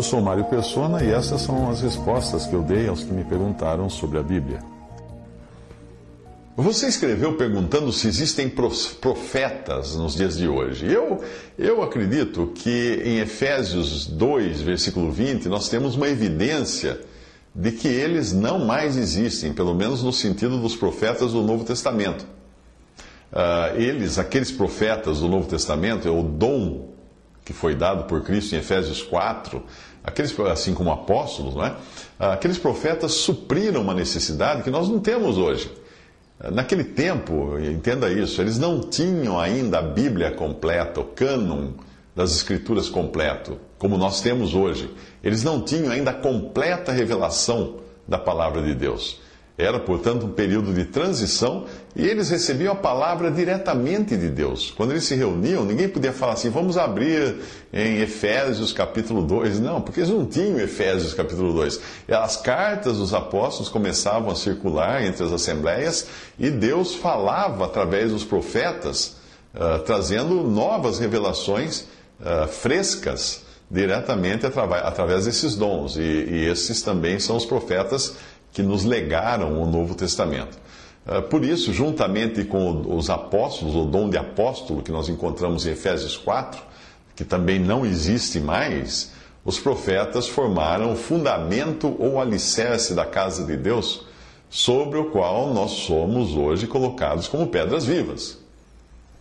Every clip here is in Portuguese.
Eu sou Mário Persona e essas são as respostas que eu dei aos que me perguntaram sobre a Bíblia. Você escreveu perguntando se existem profetas nos dias de hoje. Eu, eu acredito que em Efésios 2, versículo 20, nós temos uma evidência de que eles não mais existem, pelo menos no sentido dos profetas do Novo Testamento. Uh, eles, aqueles profetas do Novo Testamento, é o dom que foi dado por Cristo em Efésios 4, aqueles, assim como apóstolos, é? Uh, aqueles profetas supriram uma necessidade que nós não temos hoje. Naquele tempo, entenda isso, eles não tinham ainda a Bíblia completa, o cânon das Escrituras completo, como nós temos hoje. Eles não tinham ainda a completa revelação da palavra de Deus. Era, portanto, um período de transição e eles recebiam a palavra diretamente de Deus. Quando eles se reuniam, ninguém podia falar assim, vamos abrir em Efésios capítulo 2. Não, porque eles não tinham Efésios capítulo 2. As cartas dos apóstolos começavam a circular entre as assembleias e Deus falava através dos profetas, uh, trazendo novas revelações uh, frescas diretamente através desses dons. E, e esses também são os profetas que nos legaram o Novo Testamento. Ah, por isso, juntamente com os apóstolos, o dom de apóstolo que nós encontramos em Efésios 4, que também não existe mais, os profetas formaram o fundamento ou alicerce da casa de Deus, sobre o qual nós somos hoje colocados como pedras vivas.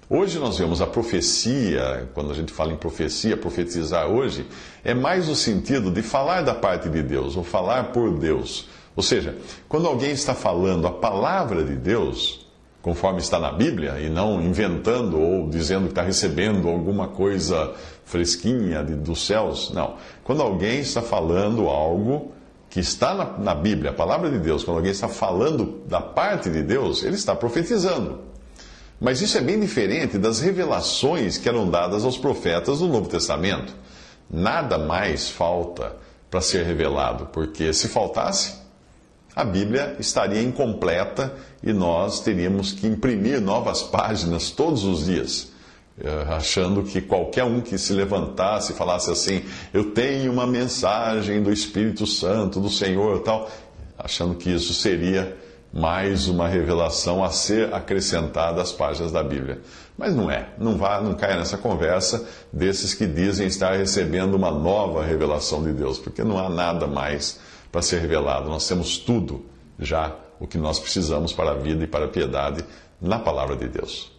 Hoje nós vemos a profecia, quando a gente fala em profecia, profetizar hoje, é mais no sentido de falar da parte de Deus, ou falar por Deus ou seja, quando alguém está falando a palavra de Deus, conforme está na Bíblia, e não inventando ou dizendo que está recebendo alguma coisa fresquinha dos céus, não. Quando alguém está falando algo que está na, na Bíblia, a palavra de Deus, quando alguém está falando da parte de Deus, ele está profetizando. Mas isso é bem diferente das revelações que eram dadas aos profetas do Novo Testamento. Nada mais falta para ser revelado, porque se faltasse, a Bíblia estaria incompleta e nós teríamos que imprimir novas páginas todos os dias, eh, achando que qualquer um que se levantasse e falasse assim: Eu tenho uma mensagem do Espírito Santo, do Senhor, tal, achando que isso seria mais uma revelação a ser acrescentada às páginas da Bíblia. Mas não é, não vá, não caia nessa conversa desses que dizem estar recebendo uma nova revelação de Deus, porque não há nada mais para ser revelado. Nós temos tudo já o que nós precisamos para a vida e para a piedade na palavra de Deus.